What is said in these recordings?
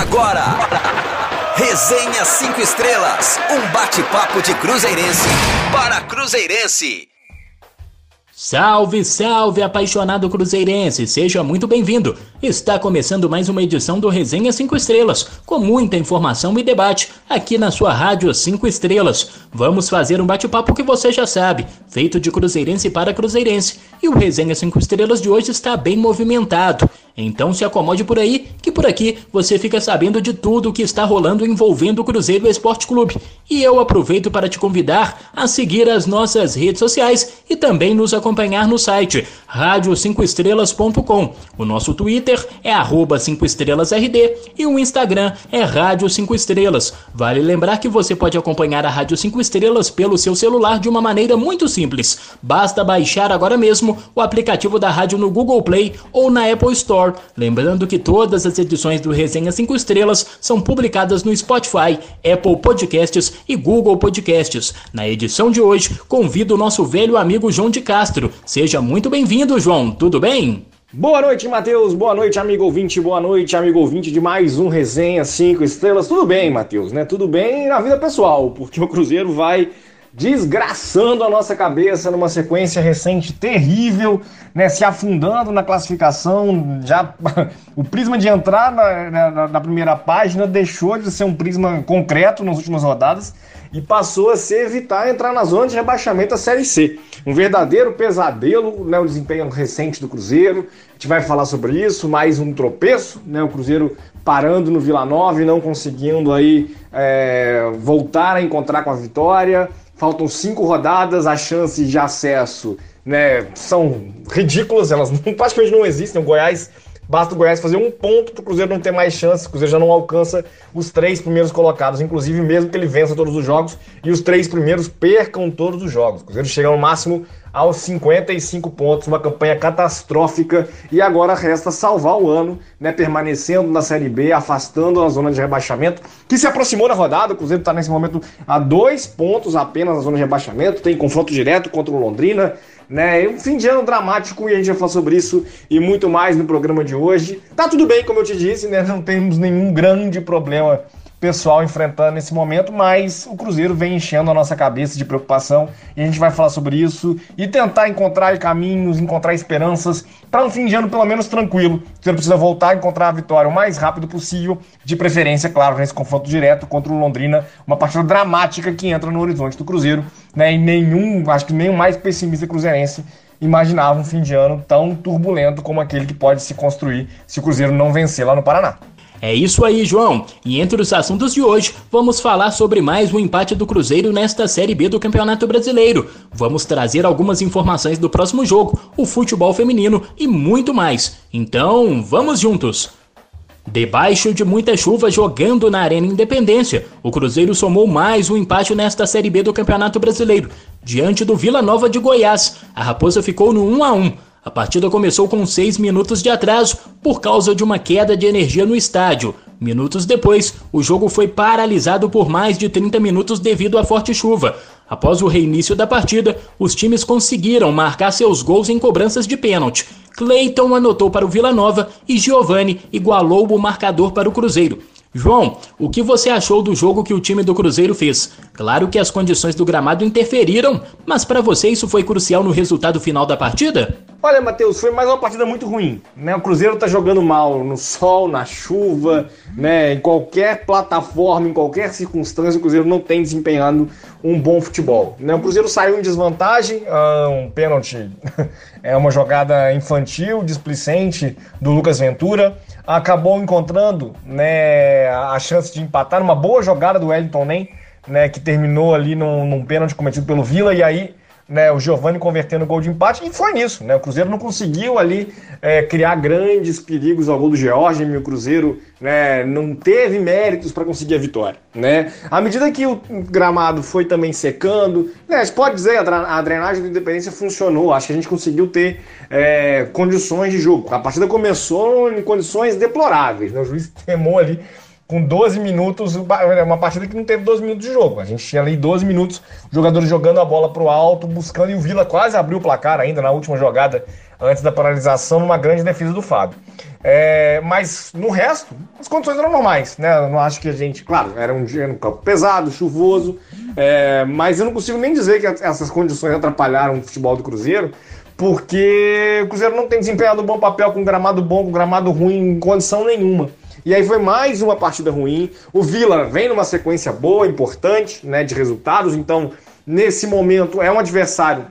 Agora, Resenha 5 Estrelas, um bate-papo de Cruzeirense para Cruzeirense. Salve, salve, apaixonado cruzeirense! Seja muito bem-vindo! Está começando mais uma edição do Resenha 5 Estrelas, com muita informação e debate, aqui na sua Rádio 5 Estrelas. Vamos fazer um bate-papo que você já sabe, feito de cruzeirense para cruzeirense. E o Resenha 5 Estrelas de hoje está bem movimentado. Então se acomode por aí, que por aqui você fica sabendo de tudo o que está rolando envolvendo o Cruzeiro Esporte Clube. E eu aproveito para te convidar a seguir as nossas redes sociais e também nos acompanhar no site rádio5estrelas.com. O nosso Twitter é arroba 5 estrelasrd e o Instagram é Rádio 5 Estrelas. Vale lembrar que você pode acompanhar a Rádio 5 Estrelas pelo seu celular de uma maneira muito simples. Basta baixar agora mesmo o aplicativo da rádio no Google Play ou na Apple Store Lembrando que todas as edições do Resenha 5 Estrelas são publicadas no Spotify, Apple Podcasts e Google Podcasts. Na edição de hoje, convido o nosso velho amigo João de Castro. Seja muito bem-vindo, João. Tudo bem? Boa noite, Matheus. Boa noite, amigo ouvinte. Boa noite, amigo ouvinte de mais um Resenha 5 Estrelas. Tudo bem, Matheus, né? Tudo bem na vida pessoal, porque o Cruzeiro vai desgraçando a nossa cabeça numa sequência recente terrível, né, se afundando na classificação. Já o prisma de entrar na, na, na, primeira página deixou de ser um prisma concreto nas últimas rodadas e passou a ser evitar entrar na zona de rebaixamento da Série C. Um verdadeiro pesadelo, né, o desempenho recente do Cruzeiro. A gente vai falar sobre isso, mais um tropeço, né, o Cruzeiro parando no Vila Nova e não conseguindo aí é, voltar a encontrar com a vitória. Faltam cinco rodadas, as chances de acesso né, são ridículas, elas praticamente não existem. O Goiás, basta o Goiás fazer um ponto para o Cruzeiro não ter mais chances. O Cruzeiro já não alcança os três primeiros colocados, inclusive mesmo que ele vença todos os jogos e os três primeiros percam todos os jogos. O Cruzeiro chega no máximo aos 55 pontos, uma campanha catastrófica. E agora resta salvar o ano, né, permanecendo na Série B, afastando a zona de rebaixamento, que se aproximou na rodada, o Cruzeiro está nesse momento a dois pontos apenas na zona de rebaixamento, tem confronto direto contra o Londrina, né, um fim de ano dramático e a gente vai falar sobre isso e muito mais no programa de hoje. Tá tudo bem, como eu te disse, né, não temos nenhum grande problema pessoal enfrentando nesse momento, mas o Cruzeiro vem enchendo a nossa cabeça de preocupação e a gente vai falar sobre isso e tentar encontrar caminhos, encontrar esperanças para um fim de ano pelo menos tranquilo. O Cruzeiro precisa voltar a encontrar a vitória o mais rápido possível, de preferência, claro, nesse confronto direto contra o Londrina, uma partida dramática que entra no horizonte do Cruzeiro, né? E nenhum, acho que o mais pessimista cruzeirense imaginava um fim de ano tão turbulento como aquele que pode se construir se o Cruzeiro não vencer lá no Paraná. É isso aí, João. E entre os assuntos de hoje, vamos falar sobre mais um empate do Cruzeiro nesta Série B do Campeonato Brasileiro. Vamos trazer algumas informações do próximo jogo, o futebol feminino e muito mais. Então, vamos juntos! Debaixo de muita chuva jogando na Arena Independência, o Cruzeiro somou mais um empate nesta Série B do Campeonato Brasileiro. Diante do Vila Nova de Goiás, a Raposa ficou no 1 a 1 a partida começou com 6 minutos de atraso por causa de uma queda de energia no estádio. Minutos depois, o jogo foi paralisado por mais de 30 minutos devido à forte chuva. Após o reinício da partida, os times conseguiram marcar seus gols em cobranças de pênalti. Cleiton anotou para o Vila Nova e Giovani igualou o marcador para o Cruzeiro. João, o que você achou do jogo que o time do Cruzeiro fez? Claro que as condições do gramado interferiram, mas para você isso foi crucial no resultado final da partida? Olha, Matheus, foi mais uma partida muito ruim. Né? O Cruzeiro tá jogando mal no sol, na chuva, né? em qualquer plataforma, em qualquer circunstância, o Cruzeiro não tem desempenhado um bom futebol. Né? O Cruzeiro saiu em desvantagem, ah, um pênalti é uma jogada infantil, displicente do Lucas Ventura acabou encontrando né, a chance de empatar numa boa jogada do Wellington Nem, né, que terminou ali num, num pênalti cometido pelo Vila, e aí né, o Giovani convertendo o gol de empate, e foi nisso. Né, o Cruzeiro não conseguiu ali é, criar grandes perigos ao gol do George, e o Cruzeiro né, não teve méritos para conseguir a vitória. Né? À medida que o gramado foi também secando, né, pode dizer a drenagem do Independência funcionou, acho que a gente conseguiu ter é, condições de jogo. A partida começou em condições deploráveis, né, o juiz temou ali com 12 minutos, é uma partida que não teve 12 minutos de jogo. A gente tinha ali 12 minutos, jogadores jogando a bola para o alto, buscando, e o Vila quase abriu o placar ainda na última jogada antes da paralisação, numa grande defesa do Fábio. É, mas no resto, as condições eram normais, né? Eu não acho que a gente. Claro, era um dia no campo pesado, chuvoso, é, mas eu não consigo nem dizer que essas condições atrapalharam o futebol do Cruzeiro, porque o Cruzeiro não tem desempenhado um bom papel com gramado bom, com gramado ruim, em condição nenhuma. E aí foi mais uma partida ruim. O Vila vem numa sequência boa, importante, né, de resultados, então nesse momento é um adversário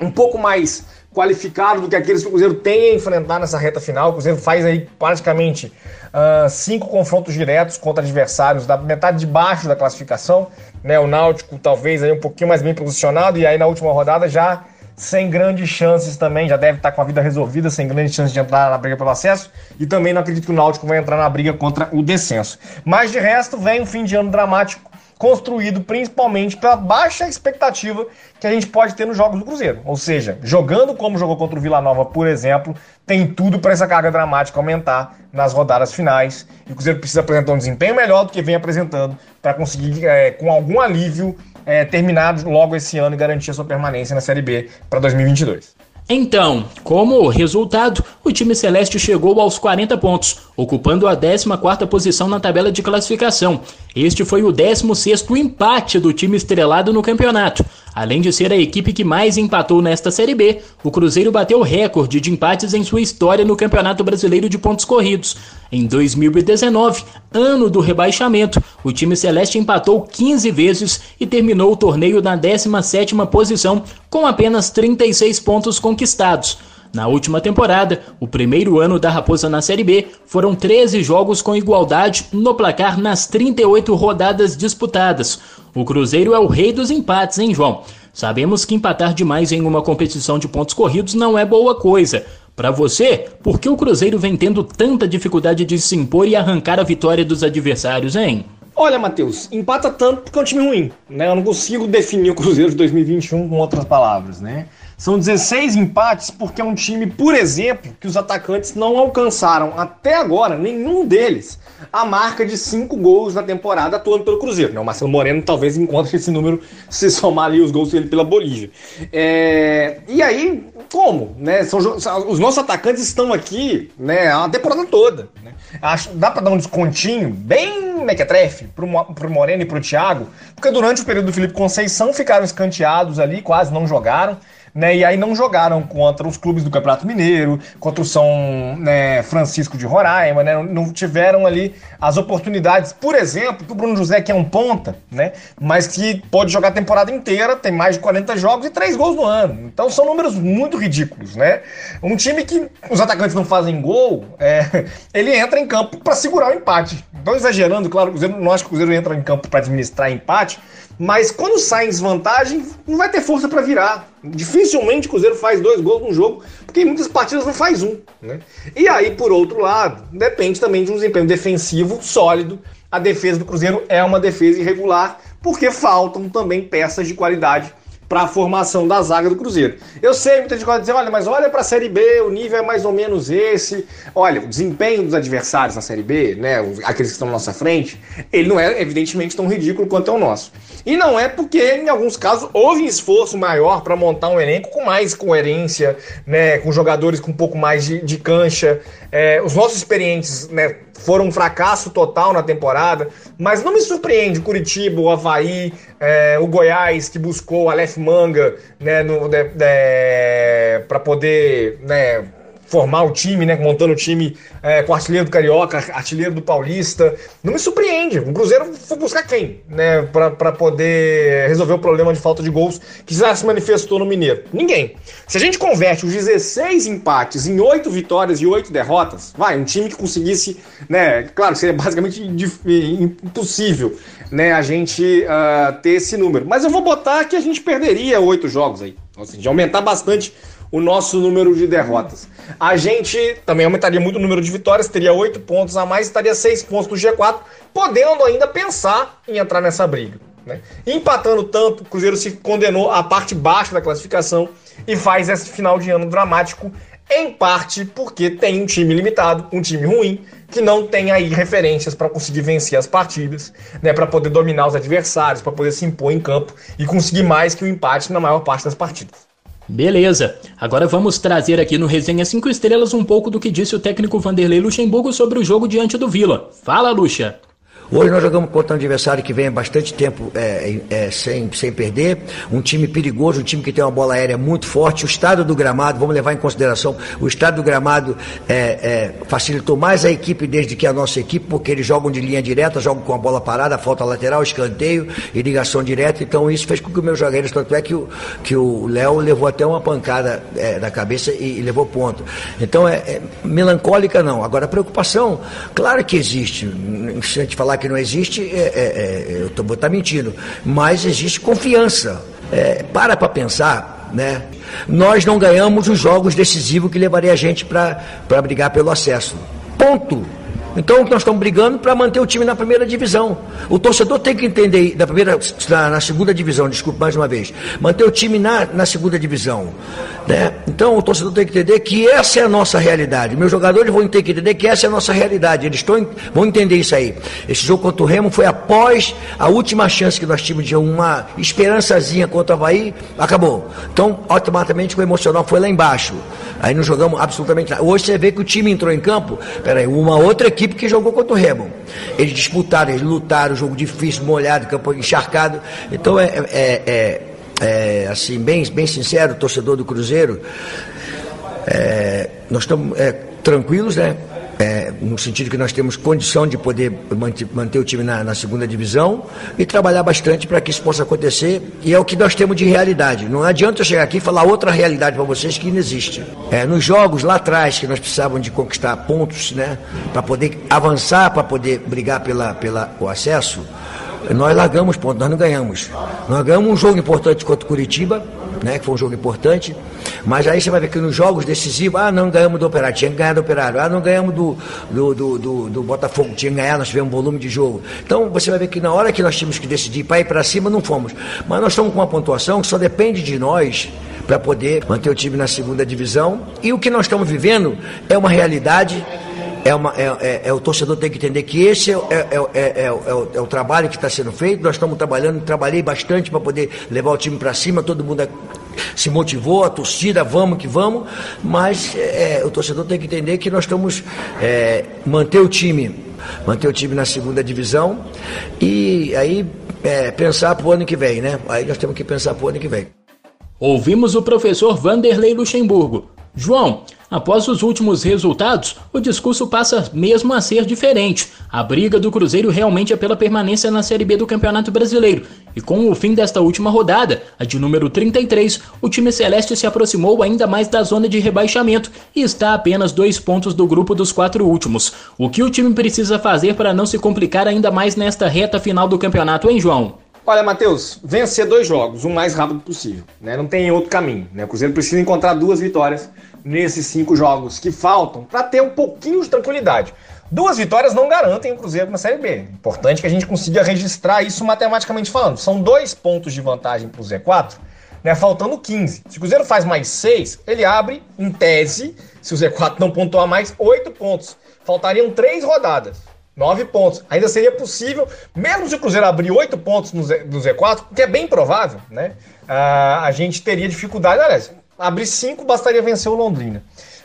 um pouco mais qualificado do que aqueles que o Cruzeiro tem a enfrentar nessa reta final. O Cruzeiro faz aí praticamente uh, cinco confrontos diretos contra adversários da metade de baixo da classificação. Né? O Náutico talvez aí um pouquinho mais bem posicionado e aí na última rodada já sem grandes chances também, já deve estar com a vida resolvida, sem grandes chances de entrar na briga pelo acesso, e também não acredito que o Náutico vai entrar na briga contra o descenso. Mas de resto, vem um fim de ano dramático construído principalmente pela baixa expectativa que a gente pode ter nos jogos do Cruzeiro. Ou seja, jogando como jogou contra o Vila Nova, por exemplo, tem tudo para essa carga dramática aumentar nas rodadas finais. E o Cruzeiro precisa apresentar um desempenho melhor do que vem apresentando para conseguir, é, com algum alívio, é, terminar logo esse ano e garantir a sua permanência na Série B para 2022. Então, como resultado, o time celeste chegou aos 40 pontos, ocupando a 14ª posição na tabela de classificação. Este foi o 16º empate do time estrelado no campeonato. Além de ser a equipe que mais empatou nesta Série B, o Cruzeiro bateu recorde de empates em sua história no Campeonato Brasileiro de Pontos Corridos. Em 2019, ano do rebaixamento, o time celeste empatou 15 vezes e terminou o torneio na 17ª posição com apenas 36 pontos conquistados. Na última temporada, o primeiro ano da Raposa na Série B, foram 13 jogos com igualdade no placar nas 38 rodadas disputadas. O Cruzeiro é o rei dos empates, hein, João? Sabemos que empatar demais em uma competição de pontos corridos não é boa coisa. Para você, por que o Cruzeiro vem tendo tanta dificuldade de se impor e arrancar a vitória dos adversários, hein? Olha, Matheus, empata tanto porque é um time ruim, né? Eu não consigo definir o Cruzeiro de 2021 com outras palavras, né? São 16 empates porque é um time, por exemplo, que os atacantes não alcançaram até agora, nenhum deles, a marca de 5 gols na temporada atuando pelo Cruzeiro. O Marcelo Moreno talvez encontre esse número se somar ali os gols dele pela Bolívia. É... E aí, como? Né? São, os nossos atacantes estão aqui né, a temporada toda. Né? Acho, dá para dar um descontinho bem mequetrefe pro, pro Moreno e pro Thiago, porque durante o período do Felipe Conceição ficaram escanteados ali, quase não jogaram né? E aí não jogaram contra os clubes do Campeonato Mineiro, contra o São né, Francisco de Roraima, né? Não tiveram ali as oportunidades, por exemplo, que o Bruno José, que é um ponta, né? Mas que pode jogar a temporada inteira, tem mais de 40 jogos e 3 gols no ano. Então são números muito ridículos, né? Um time que os atacantes não fazem gol, é, ele entra em campo para segurar o empate. Então, exagerando, claro, o Cruzeiro, não acho que o Cruzeiro entra em campo para administrar empate, mas quando sai em desvantagem, não vai ter força para virar. Dificilmente o Cruzeiro faz dois gols num jogo, porque em muitas partidas não faz um. Né? E aí, por outro lado, depende também de um desempenho defensivo sólido. A defesa do Cruzeiro é uma defesa irregular, porque faltam também peças de qualidade para a formação da zaga do Cruzeiro. Eu sei, muita gente pode dizer, olha, mas olha para a Série B, o nível é mais ou menos esse. Olha, o desempenho dos adversários na Série B, né, aqueles que estão na nossa frente, ele não é evidentemente tão ridículo quanto é o nosso. E não é porque, em alguns casos, houve esforço maior para montar um elenco com mais coerência, né, com jogadores com um pouco mais de, de cancha. É, os nossos experientes, né, foram um fracasso total na temporada, mas não me surpreende Curitiba, o Havaí, é, o Goiás, que buscou o Aleph Manga né, para poder né, formar o time, né? Montando o time é, com artilheiro do Carioca, artilheiro do Paulista. Não me surpreende. O Cruzeiro foi buscar quem, né? Para poder resolver o problema de falta de gols que já se manifestou no Mineiro? Ninguém. Se a gente converte os 16 empates em 8 vitórias e 8 derrotas, vai, um time que conseguisse, né? Claro, seria basicamente impossível, né? A gente uh, ter esse número. Mas eu vou botar que a gente perderia 8 jogos aí. Ou seja, aumentar bastante o nosso número de derrotas. A gente também aumentaria muito o número de vitórias, teria oito pontos a mais, estaria seis pontos no G4, podendo ainda pensar em entrar nessa briga. Né? Empatando tanto, o Cruzeiro se condenou à parte baixa da classificação e faz esse final de ano dramático, em parte porque tem um time limitado, um time ruim, que não tem aí referências para conseguir vencer as partidas, né, para poder dominar os adversários, para poder se impor em campo e conseguir mais que o empate na maior parte das partidas. Beleza. Agora vamos trazer aqui no Resenha 5 Estrelas um pouco do que disse o técnico Vanderlei Luxemburgo sobre o jogo diante do Vila. Fala, Luxa. Hoje nós jogamos contra um adversário que vem há bastante tempo é, é, sem, sem perder, um time perigoso, um time que tem uma bola aérea muito forte. O estado do gramado, vamos levar em consideração, o estado do gramado é, é facilitou mais a equipe desde que a nossa equipe, porque eles jogam de linha direta, jogam com a bola parada, falta lateral, escanteio e ligação direta. Então isso fez com que os meus jogadores, tanto é que o que o Léo levou até uma pancada é, na cabeça e, e, levou ponto. Então é, é melancólica não. Agora preocupação, claro que existe. Se a gente falar que não existe, é, é, é eu vou estar mentindo, mas existe confiança. É, para para pensar, né? Nós não ganhamos os jogos decisivos que levaria a gente para brigar pelo acesso. Ponto. Então nós estamos brigando para manter o time na primeira divisão. O torcedor tem que entender, na, primeira, na, na segunda divisão, desculpe mais uma vez, manter o time na, na segunda divisão. Né? Então o torcedor tem que entender que essa é a nossa realidade. Meus jogadores vão ter que entender que essa é a nossa realidade. Eles tão, vão entender isso aí. Esse jogo contra o Remo foi após a última chance que nós tínhamos de uma esperançazinha contra o Havaí, acabou. Então, automaticamente o emocional foi lá embaixo. Aí não jogamos absolutamente nada. Hoje você vê que o time entrou em campo, peraí, uma outra equipe que jogou contra o Remo. Eles disputaram, eles lutaram, jogo difícil, molhado, campo encharcado. Então é, é, é, é assim, bem, bem sincero, torcedor do Cruzeiro, é, nós estamos é, tranquilos, né? é, no sentido que nós temos condição de poder manter, manter o time na, na, segunda divisão e trabalhar bastante para que isso possa acontecer. E é o que nós temos de realidade. Não adianta eu chegar aqui e falar outra realidade para vocês que não existe. É, nos jogos lá atrás, que nós precisávamos de conquistar pontos, né, para poder avançar, para poder brigar pela, pela, o acesso, nós largamos pontos, nós não ganhamos. Nós ganhamos um jogo importante contra o Curitiba, né, que foi um jogo importante. Mas aí você vai ver que nos jogos decisivos, ah, não ganhamos do Operário, tinha que ganhar do Operário. Ah, não ganhamos do, do, do, do, do Botafogo, tinha que ganhar, nós tivemos um volume de jogo. Então você vai ver que na hora que nós tínhamos que decidir para ir para cima, não fomos. Mas nós estamos com uma pontuação que só depende de nós para poder manter o time na segunda divisão. E o que nós estamos vivendo é uma realidade é, uma, é, é, é, o torcedor tem que entender que esse é, é, é o, o, trabalho que está sendo feito. Nós estamos trabalhando, trabalhei bastante para poder levar o time para cima, todo mundo se motivou, a torcida, vamos que vamos, mas é, o torcedor tem que entender que nós estamos é, manter o time, manter o time na segunda divisão e aí é, pensar para o ano que vem, né? Aí nós temos que pensar para o ano que vem. Ouvimos o professor Vanderlei Luxemburgo. João, após os últimos resultados, o discurso passa mesmo a ser diferente. A briga do Cruzeiro realmente é pela permanência na Série B do Campeonato Brasileiro. E com o fim desta última rodada, a de número 33, o time celeste se aproximou ainda mais da zona de rebaixamento e está a apenas dois pontos do grupo dos quatro últimos. O que o time precisa fazer para não se complicar ainda mais nesta reta final do campeonato, hein, João? Olha, Matheus, vencer dois jogos o mais rápido possível. Né? Não tem outro caminho. Né? O Cruzeiro precisa encontrar duas vitórias nesses cinco jogos que faltam para ter um pouquinho de tranquilidade. Duas vitórias não garantem o Cruzeiro na Série B. Importante que a gente consiga registrar isso matematicamente falando. São dois pontos de vantagem para o Z4, né, faltando 15. Se o Cruzeiro faz mais seis, ele abre, em tese, se o Z4 não pontuar mais, oito pontos. Faltariam três rodadas. Nove pontos. Ainda seria possível, mesmo se o Cruzeiro abrir oito pontos no, Z, no Z4, que é bem provável, né? Uh, a gente teria dificuldade. Aliás, abrir cinco bastaria vencer o Londrina.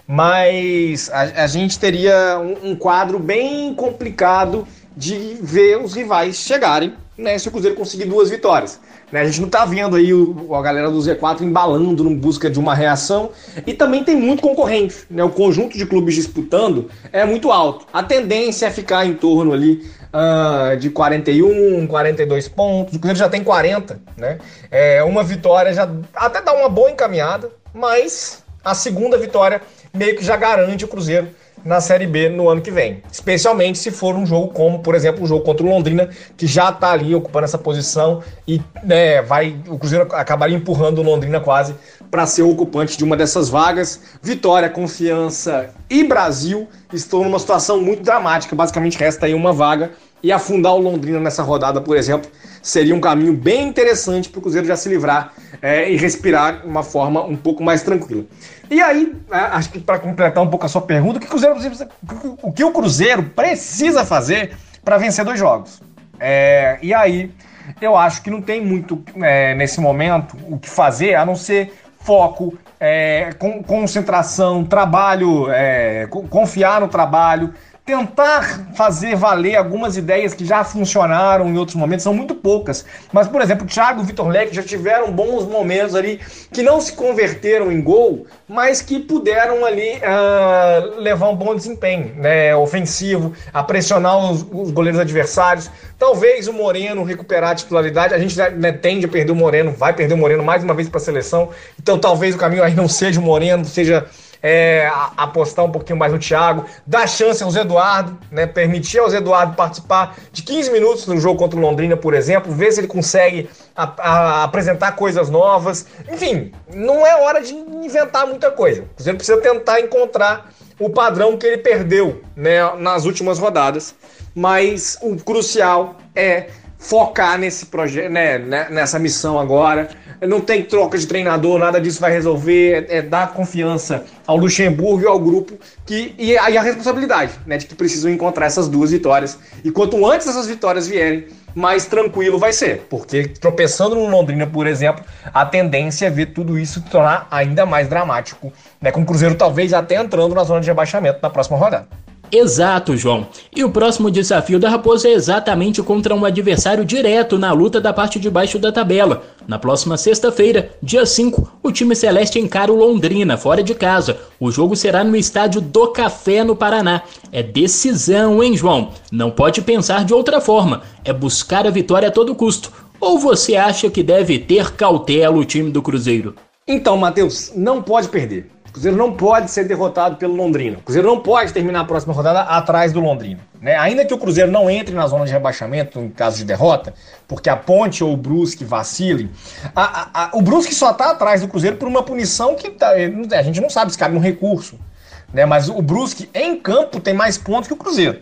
Mas a, a gente teria um, um, quadro bem complicado de ver os rivais chegarem, né? Se o Cruzeiro conseguir duas vitórias. Né? A gente não tá vendo aí o, a galera do Z4 embalando em busca de uma reação. E também tem muito concorrente. Né? O conjunto de clubes disputando é muito alto. A tendência é ficar em torno ali uh, de 41, 42 pontos. O Cruzeiro já tem 40. Né? É, uma vitória já até dá uma boa encaminhada, mas a segunda vitória meio que já garante o Cruzeiro na Série B no ano que vem. Especialmente se for um jogo como, por exemplo, o jogo contra o Londrina, que já está ali ocupando essa posição e né, vai o Cruzeiro acabaria empurrando o Londrina quase para ser o ocupante de uma dessas vagas. Vitória, Confiança e Brasil estão numa situação muito dramática. Basicamente resta aí uma vaga e afundar o Londrina nessa rodada, por exemplo, seria um caminho bem interessante para o Cruzeiro já se livrar é, e respirar uma forma um pouco mais tranquila. E aí, é, acho que para completar um pouco a sua pergunta, o que o Cruzeiro, o que o Cruzeiro precisa fazer para vencer dois jogos? É, e aí, eu acho que não tem muito é, nesse momento o que fazer a não ser foco, é, com, concentração, trabalho, é, confiar no trabalho, tentar fazer valer algumas ideias que já funcionaram em outros momentos, são muito poucas. Mas, por exemplo, o Thiago e o Vitor Leque já tiveram bons momentos ali que não se converteram em gol, mas que puderam ali uh, levar um bom desempenho né, ofensivo, a pressionar os, os, goleiros adversários. Talvez o Moreno recuperar a titularidade, a gente né, tende a perder o Moreno, vai perder o Moreno mais uma vez para a seleção, então talvez o caminho aí não seja o Moreno, seja é, apostar um pouquinho mais no Thiago, dar chance ao Zé Eduardo, né, permitir ao Zé Eduardo participar de 15 minutos no jogo contra o Londrina, por exemplo, ver se ele consegue a, a, apresentar coisas novas. Enfim, não é hora de inventar muita coisa. Cruzeiro precisa tentar encontrar o padrão que ele perdeu né, nas últimas rodadas. Mas o crucial é focar nesse projeto, né, né, nessa missão agora. Não tem troca de treinador, nada disso vai resolver. É, é dar confiança ao Luxemburgo e ao grupo que e aí a responsabilidade, né, de que precisam encontrar essas duas vitórias. E quanto antes essas vitórias vierem, mais tranquilo vai ser, porque tropeçando no Londrina, por exemplo, a tendência é ver tudo isso se tornar ainda mais dramático, né, com o Cruzeiro talvez até entrando na zona de rebaixamento na próxima rodada. Exato, João. E o próximo desafio da Raposa é exatamente contra um adversário direto na luta da parte de baixo da tabela. Na próxima sexta-feira, dia 5, o time celeste encara o Londrina, fora de casa. O jogo será no estádio do Café, no Paraná. É decisão, hein, João? Não pode pensar de outra forma. É buscar a vitória a todo custo. Ou você acha que deve ter cautela o time do Cruzeiro? Então, Matheus, não pode perder. Cruzeiro não pode ser derrotado pelo Londrina. O Cruzeiro não pode terminar a próxima rodada atrás do Londrina. Né? Ainda que o Cruzeiro não entre na zona de rebaixamento em caso de derrota, porque a Ponte ou o Brusque vacilem, a, a, a, o Brusque só está atrás do Cruzeiro por uma punição que tá, a gente não sabe se cabe um recurso. Né? Mas o Brusque em campo tem mais pontos que o Cruzeiro.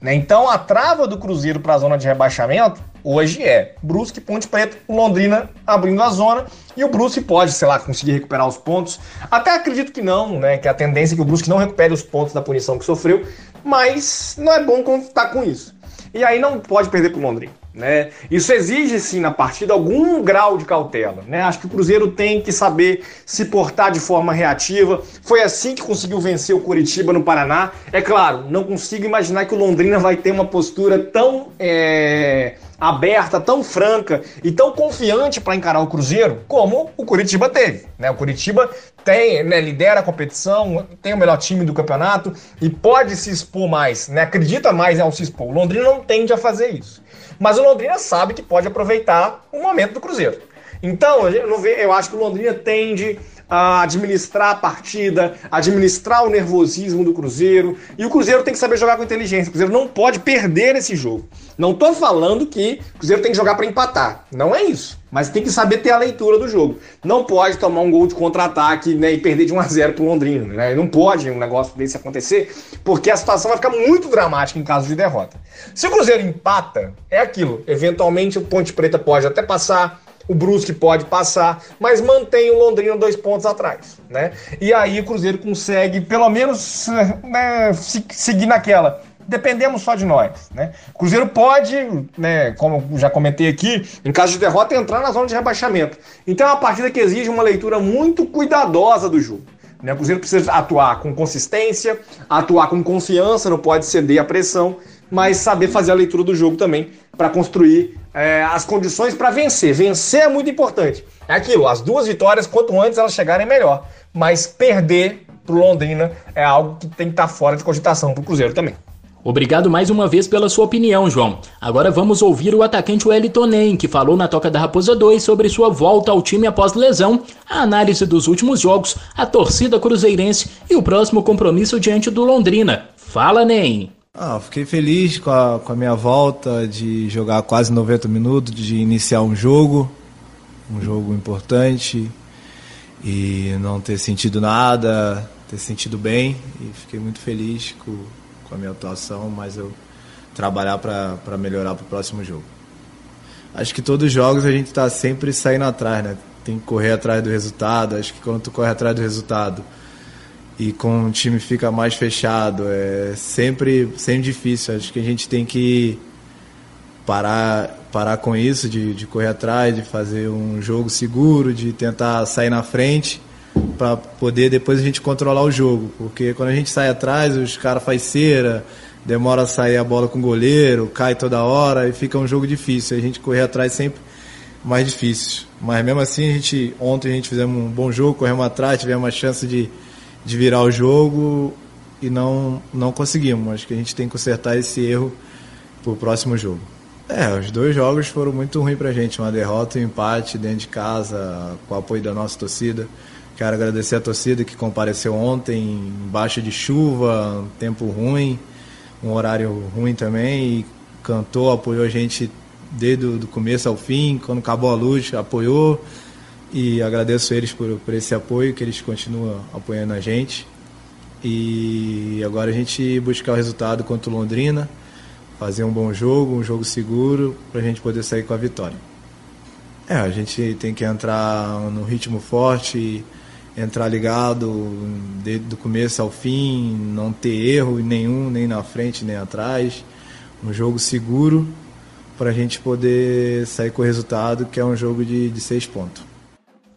Né? Então a trava do Cruzeiro para a zona de rebaixamento hoje é Brusque, Ponte Preta, Londrina abrindo a zona e o Brusque pode, sei lá, conseguir recuperar os pontos. Até acredito que não, né? Que a tendência é que o Brusque não recupere os pontos da punição que sofreu, mas não é bom contar com isso. E aí não pode perder para o Londrina. Né? Isso exige, sim, na partida, algum grau de cautela. Né? Acho que o Cruzeiro tem que saber se portar de forma reativa. Foi assim que conseguiu vencer o Curitiba no Paraná. É claro, não consigo imaginar que o Londrina vai ter uma postura tão. É aberta, tão franca e tão confiante para encarar o Cruzeiro como o Curitiba teve. Né? O Curitiba tem, né, lidera a competição, tem o melhor time do campeonato e pode se expor mais, né? acredita mais ao se expor. O Londrina não tende a fazer isso. Mas o Londrina sabe que pode aproveitar o momento do Cruzeiro. Então, eu, eu acho que o Londrina tende a administrar a partida, administrar o nervosismo do Cruzeiro. E o Cruzeiro tem que saber jogar com inteligência. O Cruzeiro não pode perder esse jogo. Não estou falando que o Cruzeiro tem que jogar para empatar. Não é isso. Mas tem que saber ter a leitura do jogo. Não pode tomar um gol de contra-ataque né, e perder de 1 a 0 para o Londrina. Né? Não pode um negócio desse acontecer, porque a situação vai ficar muito dramática em caso de derrota. Se o Cruzeiro empata, é aquilo. Eventualmente o Ponte Preta pode até passar, o Brusque pode passar, mas mantém o Londrina dois pontos atrás, né? E aí o Cruzeiro consegue, pelo menos, né, seguir naquela. Dependemos só de nós, né? O Cruzeiro pode, né, como já comentei aqui, em caso de derrota, entrar na zona de rebaixamento. Então é uma partida que exige uma leitura muito cuidadosa do jogo. Né? O Cruzeiro precisa atuar com consistência, atuar com confiança, não pode ceder à pressão, mas saber fazer a leitura do jogo também para construir é, as condições para vencer. Vencer é muito importante. É aquilo, as duas vitórias, quanto antes elas chegarem, melhor. Mas perder para o Londrina é algo que tem que estar tá fora de cogitação para o Cruzeiro também. Obrigado mais uma vez pela sua opinião, João. Agora vamos ouvir o atacante Wellington Nem, que falou na Toca da Raposa 2 sobre sua volta ao time após lesão, a análise dos últimos jogos, a torcida cruzeirense e o próximo compromisso diante do Londrina. Fala, Nem! Ah, fiquei feliz com a, com a minha volta, de jogar quase 90 minutos, de iniciar um jogo, um jogo importante e não ter sentido nada, ter sentido bem e fiquei muito feliz com, com a minha atuação, mas eu trabalhar para melhorar para o próximo jogo. Acho que todos os jogos a gente está sempre saindo atrás, né? Tem que correr atrás do resultado. Acho que quando tu corre atrás do resultado e com o time fica mais fechado. É sempre, sempre difícil. Acho que a gente tem que parar, parar com isso, de, de correr atrás, de fazer um jogo seguro, de tentar sair na frente para poder depois a gente controlar o jogo. Porque quando a gente sai atrás, os caras fazem cera, demora a sair a bola com o goleiro, cai toda hora e fica um jogo difícil. A gente correr atrás sempre mais difícil. Mas mesmo assim, a gente, ontem a gente fizemos um bom jogo, corremos atrás, tivemos uma chance de, de virar o jogo e não, não conseguimos. Acho que a gente tem que consertar esse erro para o próximo jogo. É, os dois jogos foram muito ruins para a gente, uma derrota e um empate dentro de casa, com o apoio da nossa torcida. Quero agradecer a torcida que compareceu ontem, baixa de chuva, um tempo ruim, um horário ruim também, e cantou, apoiou a gente desde o começo ao fim, quando acabou a luz, apoiou, e agradeço eles por, por esse apoio, que eles continuam apoiando a gente. E agora a gente buscar o resultado contra o Londrina, fazer um bom jogo, um jogo seguro, para a gente poder sair com a vitória. É, a gente tem que entrar no ritmo forte, entrar ligado desde o começo ao fim, não ter erro nenhum, nem na frente nem atrás. Um jogo seguro para a gente poder sair com o resultado, que é um jogo de, de seis pontos.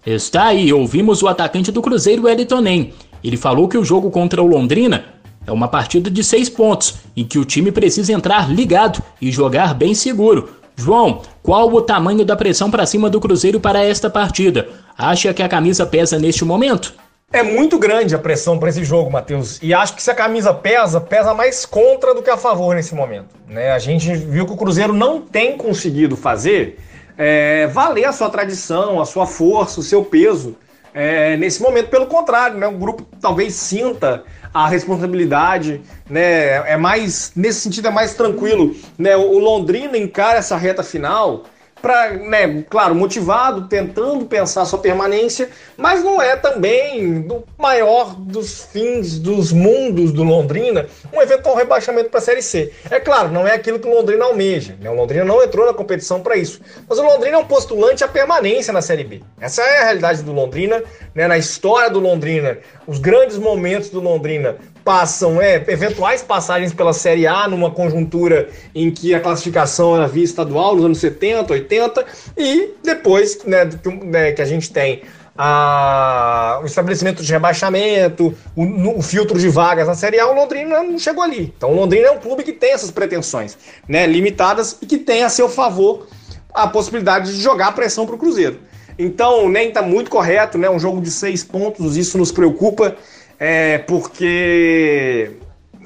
Está aí, ouvimos o atacante do Cruzeiro, Elton Nem. Ele falou que o jogo contra o Londrina é uma partida de seis pontos, em que o time precisa entrar ligado e jogar bem seguro. João, qual o tamanho da pressão para cima do Cruzeiro para esta partida? Acha que a camisa pesa neste momento? É muito grande a pressão para esse jogo, Matheus. E acho que se a camisa pesa, pesa mais contra do que a favor nesse momento. Né? A gente viu que o Cruzeiro não tem conseguido fazer é, valer a sua tradição, a sua força, o seu peso é, nesse momento. Pelo contrário, né? o grupo talvez sinta a responsabilidade, né? É mais nesse sentido é mais tranquilo, né? O Londrina encara essa reta final para, né, claro, motivado, tentando pensar sua permanência, mas não é também do maior dos fins dos mundos do Londrina um eventual rebaixamento para a Série C. É claro, não é aquilo que o Londrina almeja, né? O Londrina não entrou na competição para isso, mas o Londrina é um postulante à permanência na Série B. Essa é a realidade do Londrina, né? Na história do Londrina, os grandes momentos do Londrina passam é, eventuais passagens pela Série A numa conjuntura em que a classificação era via estadual nos anos 70, 80 e depois né, né, que a gente tem a, o estabelecimento de rebaixamento, o, o, filtro de vagas na Série A, o Londrina não chegou ali. Então o Londrina é um clube que tem essas pretensões né, limitadas e que tem a seu favor a possibilidade de jogar pressão para o Cruzeiro. Então, nem está muito correto, né? Um jogo de seis pontos, isso nos preocupa é, porque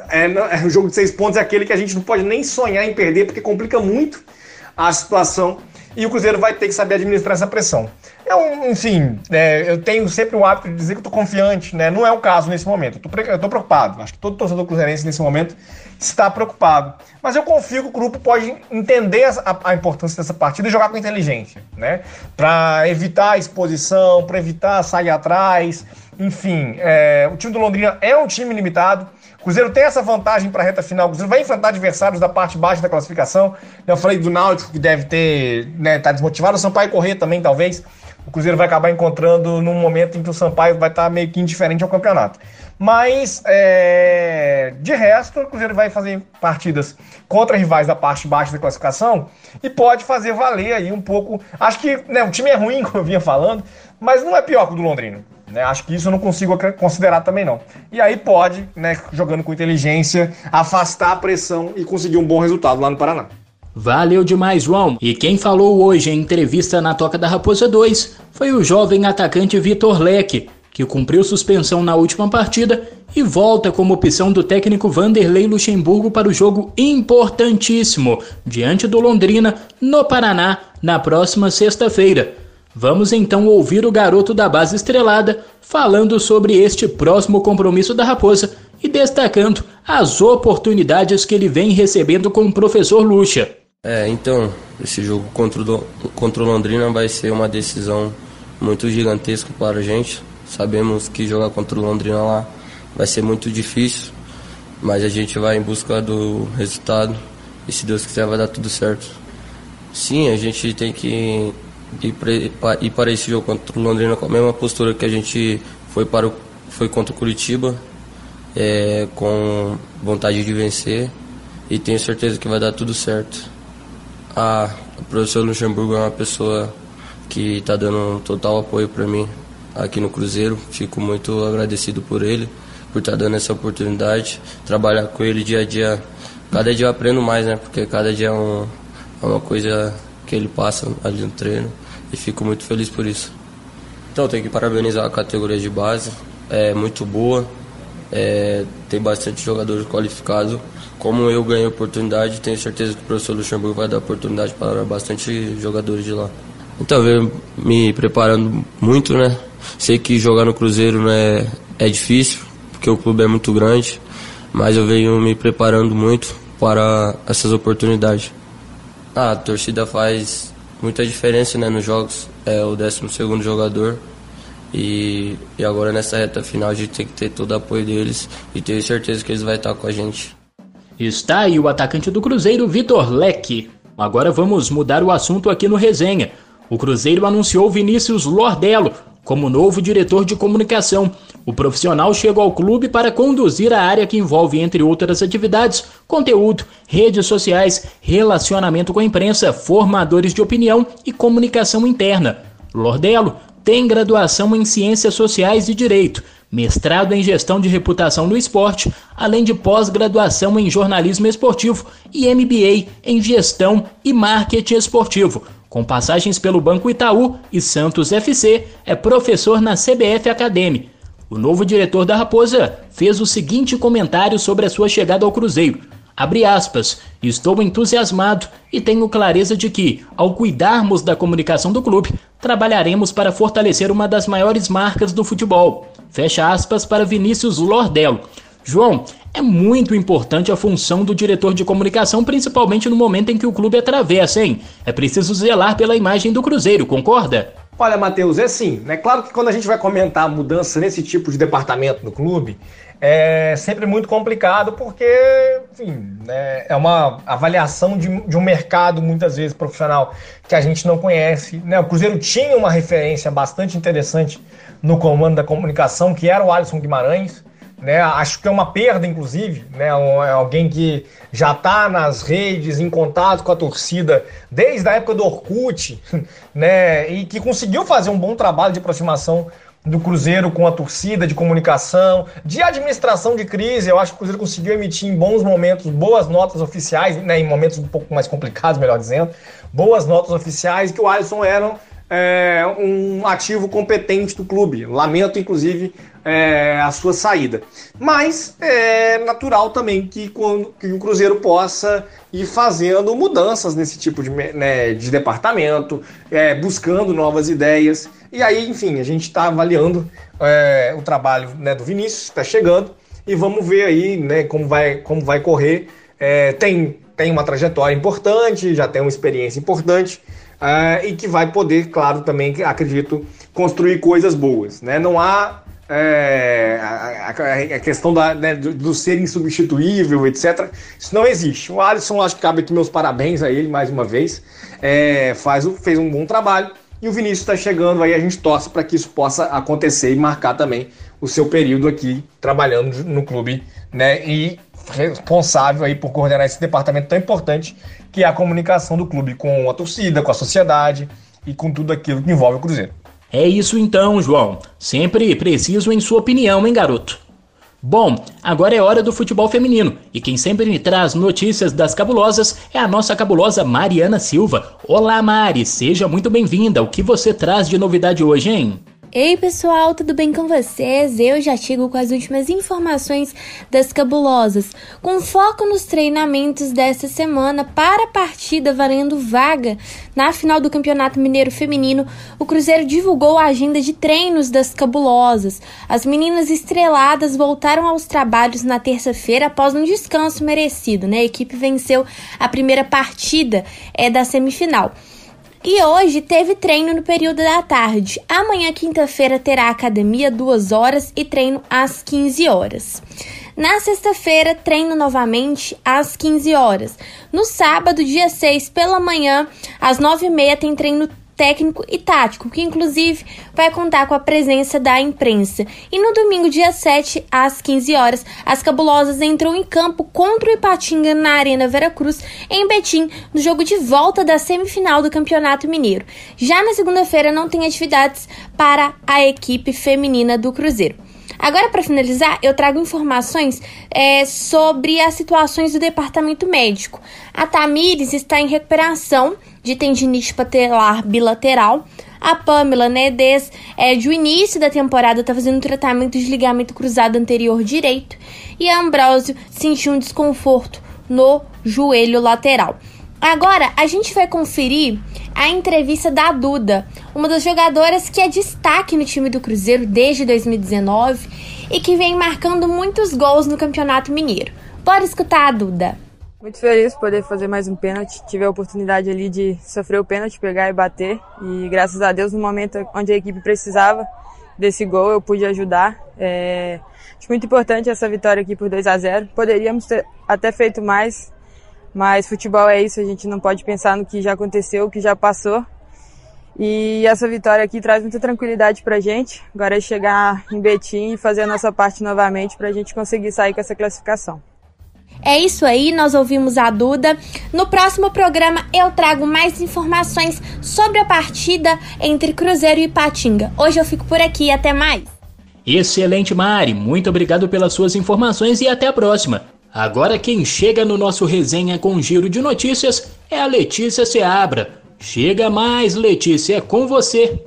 é, é, o jogo de seis pontos é aquele que a gente não pode nem sonhar em perder, porque complica muito a situação e o Cruzeiro vai ter que saber administrar essa pressão. É um, enfim, é, eu tenho sempre o hábito de dizer que estou confiante, né? Não é o caso nesse momento. Eu estou preocupado. Acho que todo torcedor cruzeirense nesse momento está preocupado. Mas eu confio que o grupo pode entender a, a importância dessa partida e jogar com inteligência, né? Para evitar a exposição, para evitar sair atrás. Enfim, é, o time do Londrina é um time limitado. O Cruzeiro tem essa vantagem para a reta final. O Cruzeiro vai enfrentar adversários da parte baixa da classificação. Eu falei do Náutico que deve ter, né, tá desmotivado. O Sampaio correr também, talvez. O Cruzeiro vai acabar encontrando num momento em que o Sampaio vai estar tá meio que indiferente ao campeonato. Mas, é, de resto, o Cruzeiro vai fazer partidas contra rivais da parte baixa da classificação e pode fazer valer aí um pouco. Acho que né, o time é ruim, como eu vinha falando, mas não é pior que o do Londrina. Né? Acho que isso eu não consigo considerar também não. E aí pode, né, jogando com inteligência, afastar a pressão e conseguir um bom resultado lá no Paraná. Valeu demais, João. E quem falou hoje em entrevista na Toca da Raposa 2 foi o jovem atacante Vitor Leque, que cumpriu suspensão na última partida e volta como opção do técnico Vanderlei Luxemburgo para o jogo importantíssimo diante do Londrina, no Paraná, na próxima sexta-feira. Vamos então ouvir o garoto da base estrelada falando sobre este próximo compromisso da Raposa e destacando as oportunidades que ele vem recebendo com o professor Lucha. É, então, esse jogo contra o, contra o Londrina vai ser uma decisão muito gigantesca para a gente. Sabemos que jogar contra o Londrina lá vai ser muito difícil, mas a gente vai em busca do resultado e se Deus quiser vai dar tudo certo. Sim, a gente tem que ir para, esse jogo contra o Londrina com a mesma postura que a gente foi, para o, foi contra o Curitiba, é, com vontade de vencer e tenho certeza que vai dar tudo certo. A, o professor Luxemburgo é uma pessoa que está dando um total apoio para mim aqui no Cruzeiro. Fico muito agradecido por ele, por estar dando essa oportunidade. Trabalhar com ele dia a dia, cada dia eu aprendo mais, né? Porque cada dia é, um, é uma coisa que ele passa ali no treino e fico muito feliz por isso. Então, tenho que parabenizar a categoria de base, é muito boa, é, tem bastante jogadores qualificados. Como eu ganhei oportunidade, tenho certeza que o professor Luxemburgo vai dar oportunidade para bastante jogadores de lá. Então, venho me preparando muito, né? Sei que jogar no Cruzeiro não é, é difícil, porque o clube é muito grande, mas eu venho me preparando muito para essas oportunidades. Ah, a torcida faz muita diferença né, nos jogos, é o 12 jogador. E, e agora nessa reta final a gente tem que ter todo o apoio deles e tenho certeza que eles vão estar com a gente. Está aí o atacante do Cruzeiro, Vitor Leque. Agora vamos mudar o assunto aqui no Resenha. O Cruzeiro anunciou Vinícius Lordello como novo diretor de comunicação. O profissional chegou ao clube para conduzir a área que envolve, entre outras atividades, conteúdo, redes sociais, relacionamento com a imprensa, formadores de opinião e comunicação interna. Lordello tem graduação em Ciências Sociais e Direito, mestrado em Gestão de Reputação no Esporte, além de pós-graduação em Jornalismo Esportivo e MBA em Gestão e Marketing Esportivo. Com passagens pelo Banco Itaú e Santos FC, é professor na CBF Academy. O novo diretor da Raposa fez o seguinte comentário sobre a sua chegada ao Cruzeiro. Abre aspas, estou entusiasmado e tenho clareza de que, ao cuidarmos da comunicação do clube, trabalharemos para fortalecer uma das maiores marcas do futebol. Fecha aspas para Vinícius Lordello. João, é muito importante a função do diretor de comunicação, principalmente no momento em que o clube atravessa, hein? É preciso zelar pela imagem do Cruzeiro, concorda? Olha, Matheus, é assim, né? Claro que quando a gente vai comentar mudança nesse tipo de departamento no clube, é sempre muito complicado porque, enfim, né, é uma avaliação de, de, um mercado muitas vezes profissional que a gente não conhece. Né? O Cruzeiro tinha uma referência bastante interessante no comando da comunicação, que era o Alisson Guimarães. Né? Acho que é uma perda, inclusive, né? É alguém que já está nas redes, em contato com a torcida desde a época do Orkut, né? E que conseguiu fazer um bom trabalho de aproximação do Cruzeiro com a torcida, de comunicação, de administração de crise. Eu acho que o Cruzeiro conseguiu emitir em bons momentos boas notas oficiais, né, em momentos um pouco mais complicados, melhor dizendo, boas notas oficiais, que o Alisson era é, um ativo competente do clube. Lamento, inclusive, é, a sua saída. Mas é natural também que, que o Cruzeiro possa ir fazendo mudanças nesse tipo de, né, de departamento, é, buscando novas ideias. E aí, enfim, a gente está avaliando é, o trabalho né, do Vinícius, está chegando, e vamos ver aí né, como, vai, como vai correr. É, tem, tem uma trajetória importante, já tem uma experiência importante, é, e que vai poder, claro, também, acredito, construir coisas boas. Né? Não há é, a, a, a, questão da, né, do, do, ser insubstituível, etc. Isso não existe. O Alisson, acho que cabe aqui meus parabéns a ele mais uma vez. É, faz, fez um bom trabalho. E o Vinícius está chegando aí, a gente torce para que isso possa acontecer e marcar também o seu período aqui trabalhando no clube, né? E responsável aí por coordenar esse departamento tão importante que é a comunicação do clube com a torcida, com a sociedade e com tudo aquilo que envolve o Cruzeiro. É isso então, João. Sempre preciso em sua opinião, hein, garoto? Bom, agora é hora do futebol feminino e quem sempre me traz notícias das cabulosas é a nossa cabulosa Mariana Silva. Olá, Mari, seja muito bem-vinda. O que você traz de novidade hoje, hein? Ei pessoal, tudo bem com vocês? Eu já chego com as últimas informações das cabulosas, com foco nos treinamentos dessa semana para a partida valendo vaga na final do Campeonato Mineiro Feminino. O Cruzeiro divulgou a agenda de treinos das cabulosas. As meninas estreladas voltaram aos trabalhos na terça-feira após um descanso merecido, né? A equipe venceu a primeira partida é da semifinal. E hoje teve treino no período da tarde. Amanhã, quinta-feira, terá academia 2 horas e treino às 15 horas. Na sexta-feira, treino novamente às 15 horas. No sábado, dia 6, pela manhã, às 9h30, tem treino técnico e tático, que inclusive vai contar com a presença da imprensa. E no domingo, dia 7, às 15 horas, as cabulosas entram em campo contra o Ipatinga na Arena Veracruz, em Betim, no jogo de volta da semifinal do Campeonato Mineiro. Já na segunda-feira não tem atividades para a equipe feminina do Cruzeiro. Agora, para finalizar, eu trago informações é, sobre as situações do departamento médico. A Tamires está em recuperação de tendinite patelar bilateral. A Pamela Nedes, é, de o início da temporada, está fazendo tratamento de ligamento cruzado anterior direito. E a Ambrósio sentiu um desconforto no joelho lateral. Agora, a gente vai conferir a entrevista da Duda, uma das jogadoras que é destaque no time do Cruzeiro desde 2019 e que vem marcando muitos gols no Campeonato Mineiro. Bora escutar a Duda. Muito feliz por poder fazer mais um pênalti. Tive a oportunidade ali de sofrer o pênalti, pegar e bater. E graças a Deus, no momento onde a equipe precisava desse gol, eu pude ajudar. É... Acho muito importante essa vitória aqui por 2 a 0 Poderíamos ter até feito mais, mas futebol é isso, a gente não pode pensar no que já aconteceu, o que já passou. E essa vitória aqui traz muita tranquilidade pra gente. Agora é chegar em Betim e fazer a nossa parte novamente pra gente conseguir sair com essa classificação. É isso aí, nós ouvimos a Duda. No próximo programa eu trago mais informações sobre a partida entre Cruzeiro e Patinga. Hoje eu fico por aqui, até mais. Excelente, Mari. Muito obrigado pelas suas informações e até a próxima. Agora quem chega no nosso resenha com giro de notícias é a Letícia Seabra. Chega mais, Letícia, é com você.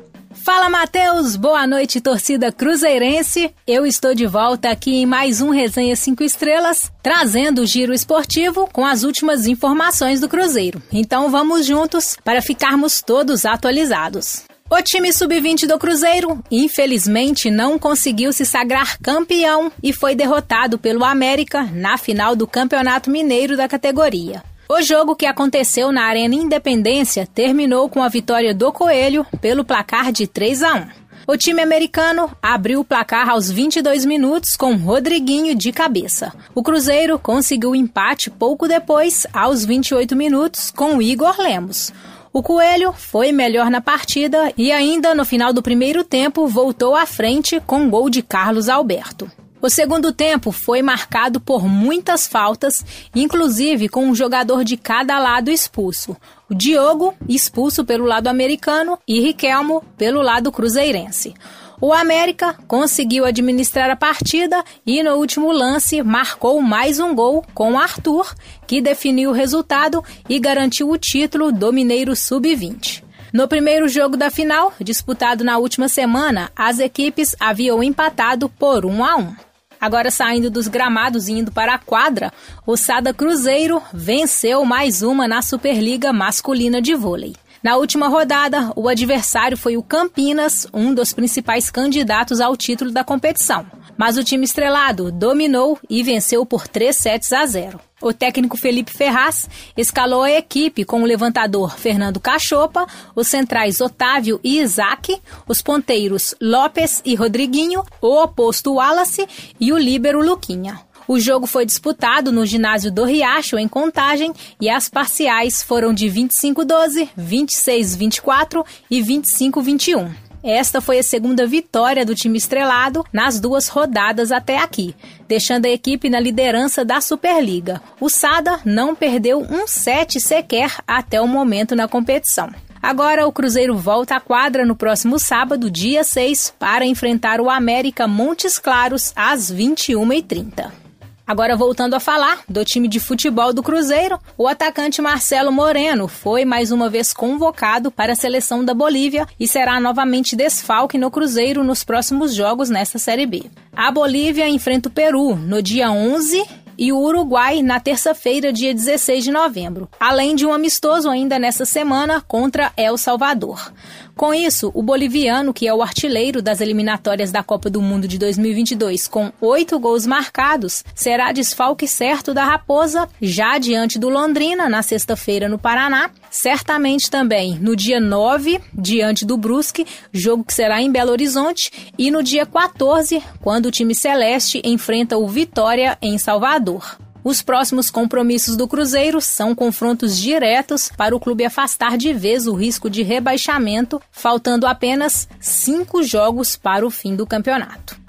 Fala, Matheus! Boa noite, torcida cruzeirense. Eu estou de volta aqui em mais um Resenha 5 Estrelas, trazendo o giro esportivo com as últimas informações do Cruzeiro. Então vamos juntos para ficarmos todos atualizados. O time sub-20 do Cruzeiro, infelizmente, não conseguiu se sagrar campeão e foi derrotado pelo América na final do Campeonato Mineiro da categoria. O jogo que aconteceu na Arena Independência terminou com a vitória do Coelho pelo placar de 3 a 1. O time americano abriu o placar aos 22 minutos com Rodriguinho de cabeça. O Cruzeiro conseguiu empate pouco depois, aos 28 minutos, com Igor Lemos. O Coelho foi melhor na partida e ainda no final do primeiro tempo voltou à frente com gol de Carlos Alberto. O segundo tempo foi marcado por muitas faltas, inclusive com um jogador de cada lado expulso. O Diogo, expulso pelo lado americano, e Riquelmo, pelo lado cruzeirense. O América conseguiu administrar a partida e no último lance marcou mais um gol com Arthur, que definiu o resultado e garantiu o título do Mineiro Sub-20. No primeiro jogo da final, disputado na última semana, as equipes haviam empatado por 1 a 1. Agora saindo dos gramados e indo para a quadra, o Sada Cruzeiro venceu mais uma na Superliga Masculina de Vôlei. Na última rodada, o adversário foi o Campinas, um dos principais candidatos ao título da competição. Mas o time estrelado dominou e venceu por 3 sets a 0. O técnico Felipe Ferraz escalou a equipe com o levantador Fernando Cachopa, os centrais Otávio e Isaac, os ponteiros Lopes e Rodriguinho, o oposto Wallace e o líbero Luquinha. O jogo foi disputado no ginásio do Riacho, em Contagem, e as parciais foram de 25-12, 26-24 e 25-21. Esta foi a segunda vitória do time estrelado nas duas rodadas até aqui, deixando a equipe na liderança da Superliga. O Sada não perdeu um set sequer até o momento na competição. Agora o Cruzeiro volta à quadra no próximo sábado, dia 6, para enfrentar o América Montes Claros às 21h30. Agora voltando a falar do time de futebol do Cruzeiro, o atacante Marcelo Moreno foi mais uma vez convocado para a seleção da Bolívia e será novamente desfalque no Cruzeiro nos próximos jogos nesta Série B. A Bolívia enfrenta o Peru no dia 11 e o Uruguai na terça-feira, dia 16 de novembro, além de um amistoso ainda nessa semana contra El Salvador. Com isso, o boliviano, que é o artilheiro das eliminatórias da Copa do Mundo de 2022, com oito gols marcados, será desfalque certo da Raposa, já diante do Londrina, na sexta-feira no Paraná. Certamente também no dia 9, diante do Brusque, jogo que será em Belo Horizonte, e no dia 14, quando o time celeste enfrenta o Vitória em Salvador. Os próximos compromissos do Cruzeiro são confrontos diretos para o clube afastar de vez o risco de rebaixamento, faltando apenas cinco jogos para o fim do campeonato.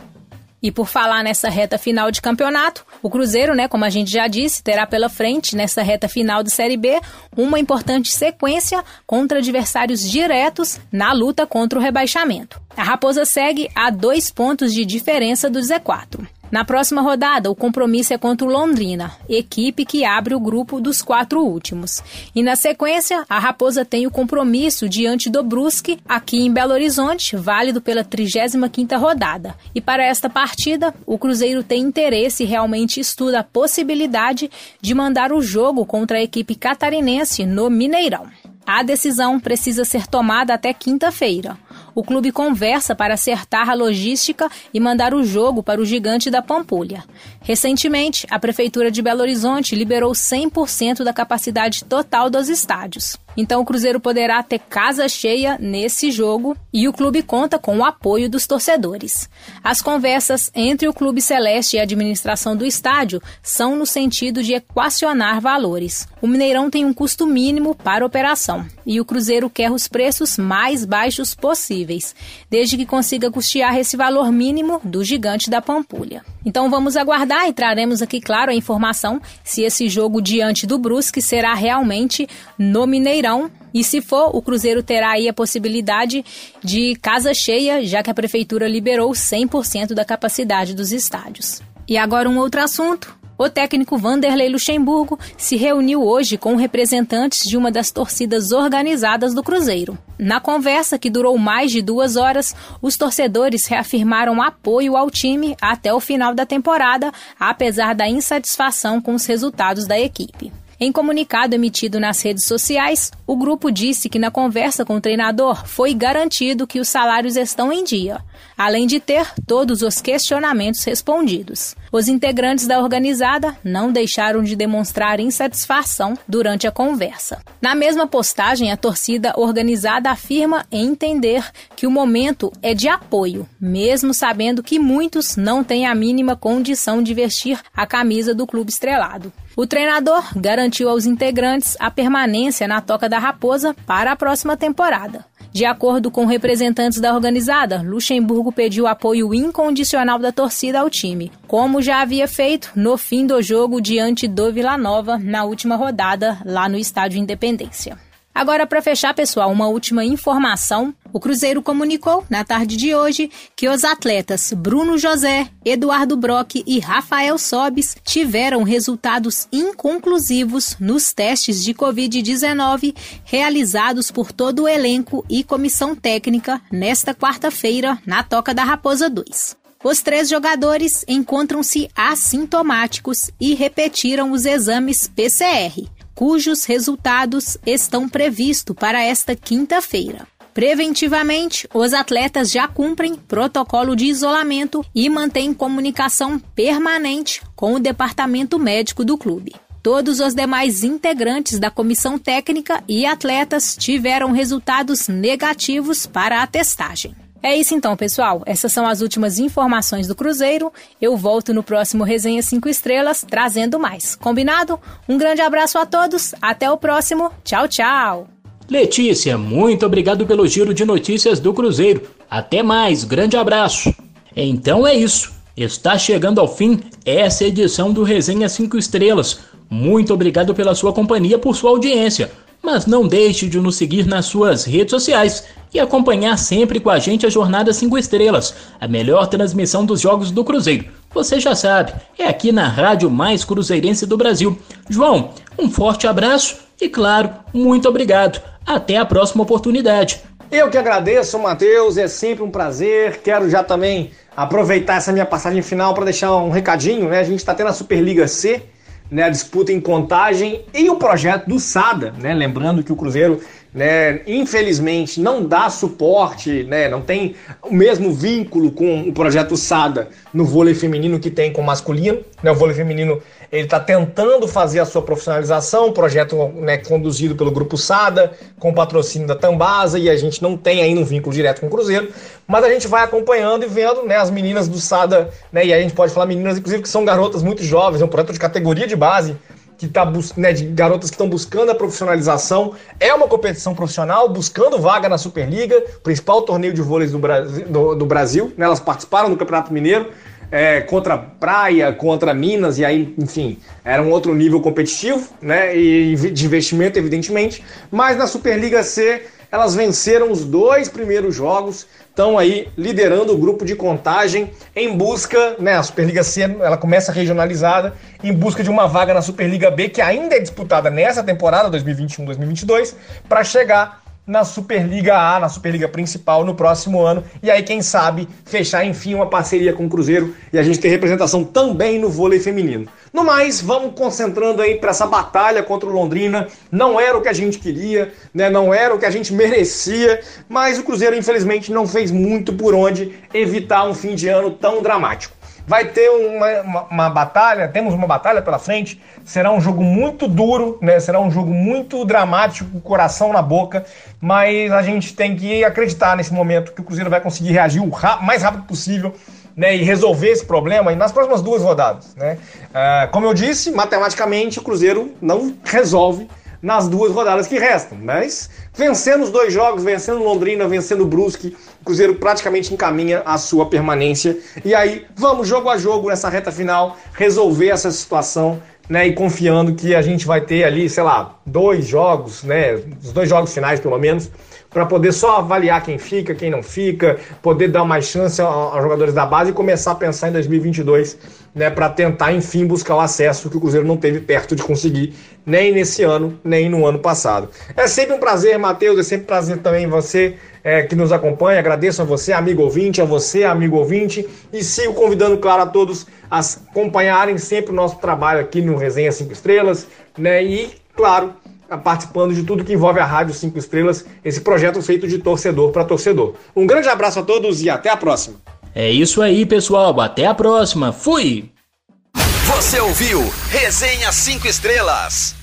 E por falar nessa reta final de campeonato, o Cruzeiro, né, como a gente já disse, terá pela frente nessa reta final de Série B uma importante sequência contra adversários diretos na luta contra o rebaixamento. A Raposa segue a dois pontos de diferença do Z4. Na próxima rodada, o compromisso é contra o Londrina, equipe que abre o grupo dos quatro últimos. E na sequência, a Raposa tem o compromisso diante do Brusque, aqui em Belo Horizonte, válido pela 35ª rodada. E para esta partida, o Cruzeiro tem interesse e realmente estuda a possibilidade de mandar o jogo contra a equipe catarinense no Mineirão. A decisão precisa ser tomada até quinta-feira o clube conversa para acertar a logística e mandar o jogo para o gigante da Pampulha. Recentemente, a Prefeitura de Belo Horizonte liberou 100% da capacidade total dos estádios. Então o Cruzeiro poderá ter casa cheia nesse jogo e o clube conta com o apoio dos torcedores. As conversas entre o Clube Celeste e a administração do estádio são no sentido de equacionar valores. O Mineirão tem um custo mínimo para operação e o Cruzeiro quer os preços mais baixos possíveis, desde que consiga custear esse valor mínimo do gigante da Pampulha. Então vamos aguardar e traremos aqui, claro, a informação se esse jogo diante do Brusque será realmente no Mineirão. E se for, o Cruzeiro terá aí a possibilidade de casa cheia, já que a prefeitura liberou 100% da capacidade dos estádios. E agora um outro assunto. O técnico Vanderlei Luxemburgo se reuniu hoje com representantes de uma das torcidas organizadas do Cruzeiro. Na conversa, que durou mais de duas horas, os torcedores reafirmaram apoio ao time até o final da temporada, apesar da insatisfação com os resultados da equipe. Em comunicado emitido nas redes sociais, o grupo disse que na conversa com o treinador foi garantido que os salários estão em dia, além de ter todos os questionamentos respondidos. Os integrantes da organizada não deixaram de demonstrar insatisfação durante a conversa. Na mesma postagem, a torcida organizada afirma entender que o momento é de apoio, mesmo sabendo que muitos não têm a mínima condição de vestir a camisa do clube estrelado. O treinador garantiu aos integrantes a permanência na Toca da Raposa para a próxima temporada. De acordo com representantes da organizada, Luxemburgo pediu apoio incondicional da torcida ao time, como já havia feito no fim do jogo diante do Vila Nova na última rodada lá no Estádio Independência. Agora, para fechar, pessoal, uma última informação. O Cruzeiro comunicou na tarde de hoje que os atletas Bruno José, Eduardo Brock e Rafael Sobis tiveram resultados inconclusivos nos testes de Covid-19 realizados por todo o elenco e comissão técnica nesta quarta-feira na Toca da Raposa 2. Os três jogadores encontram-se assintomáticos e repetiram os exames PCR cujos resultados estão previstos para esta quinta-feira. Preventivamente, os atletas já cumprem protocolo de isolamento e mantêm comunicação permanente com o departamento médico do clube. Todos os demais integrantes da comissão técnica e atletas tiveram resultados negativos para a testagem. É isso então, pessoal. Essas são as últimas informações do Cruzeiro. Eu volto no próximo Resenha 5 Estrelas trazendo mais. Combinado? Um grande abraço a todos. Até o próximo. Tchau, tchau. Letícia, muito obrigado pelo giro de notícias do Cruzeiro. Até mais. Grande abraço. Então é isso. Está chegando ao fim essa edição do Resenha 5 Estrelas. Muito obrigado pela sua companhia, por sua audiência. Mas não deixe de nos seguir nas suas redes sociais e acompanhar sempre com a gente a Jornada 5 Estrelas, a melhor transmissão dos jogos do Cruzeiro. Você já sabe, é aqui na rádio mais cruzeirense do Brasil. João, um forte abraço e, claro, muito obrigado. Até a próxima oportunidade. Eu que agradeço, Matheus, é sempre um prazer. Quero já também aproveitar essa minha passagem final para deixar um recadinho, né? A gente está tendo a Superliga C, né? A disputa em contagem e o projeto do SADA, né? Lembrando que o Cruzeiro né, infelizmente não dá suporte, né, não tem o mesmo vínculo com o projeto SADA no vôlei feminino que tem com o masculino. Né, o vôlei feminino ele está tentando fazer a sua profissionalização, projeto né, conduzido pelo Grupo SADA, com patrocínio da Tambasa, e a gente não tem ainda um vínculo direto com o Cruzeiro, mas a gente vai acompanhando e vendo né, as meninas do Sada, né, e a gente pode falar meninas, inclusive, que são garotas muito jovens, é um projeto de categoria de base, que tá né, de garotas que estão buscando a profissionalização. É uma competição profissional, buscando vaga na Superliga, principal torneio de vôlei do Brasil. Do, do Brasil né, elas participaram do Campeonato Mineiro. É, contra Praia, contra Minas, e aí, enfim, era um outro nível competitivo, né? E de investimento, evidentemente. Mas na Superliga C, elas venceram os dois primeiros jogos, estão aí liderando o grupo de contagem em busca, né, a Superliga C, ela começa regionalizada, em busca de uma vaga na Superliga B, que ainda é disputada nessa temporada 2021-2022, para chegar na Superliga A, na Superliga principal no próximo ano. E aí, quem sabe, fechar enfim uma parceria com o Cruzeiro e a gente ter representação também no vôlei feminino. No mais, vamos concentrando aí para essa batalha contra o Londrina. Não era o que a gente queria, né? não era o que a gente merecia, mas o Cruzeiro, infelizmente, não fez muito por onde evitar um fim de ano tão dramático vai ter uma, uma, uma, batalha, temos uma batalha pela frente, será um jogo muito duro, né? Será um jogo muito dramático, coração na boca, mas a gente tem que acreditar nesse momento que o Cruzeiro vai conseguir reagir o mais rápido possível. Né, e resolver esse problema nas próximas duas rodadas. Né? Uh, como eu disse, matematicamente o Cruzeiro não resolve nas duas rodadas que restam. Mas vencendo os dois jogos, vencendo Londrina, vencendo Brusque, o Cruzeiro praticamente encaminha a sua permanência. E aí, vamos jogo a jogo nessa reta final, resolver essa situação. Né, e confiando que a gente vai ter ali, sei lá, dois jogos, né, os dois jogos finais pelo menos, para poder só avaliar quem fica, quem não fica, poder dar mais chance aos jogadores da base e começar a pensar em 2022, né, para tentar enfim buscar o acesso que o Cruzeiro não teve perto de conseguir nem nesse ano, nem no ano passado. É sempre um prazer, Matheus, é sempre um prazer também você é, que nos acompanha. Agradeço a você, amigo ouvinte, a você, amigo ouvinte, e sigo convidando, claro, a todos a acompanharem sempre o nosso trabalho aqui no Resenha 5 Estrelas, né, e, claro, participando de tudo que envolve a Rádio 5 Estrelas, esse projeto feito de torcedor para torcedor. Um grande abraço a todos e até a próxima. É isso aí, pessoal. Até a próxima. Fui! Você ouviu Resenha 5 Estrelas.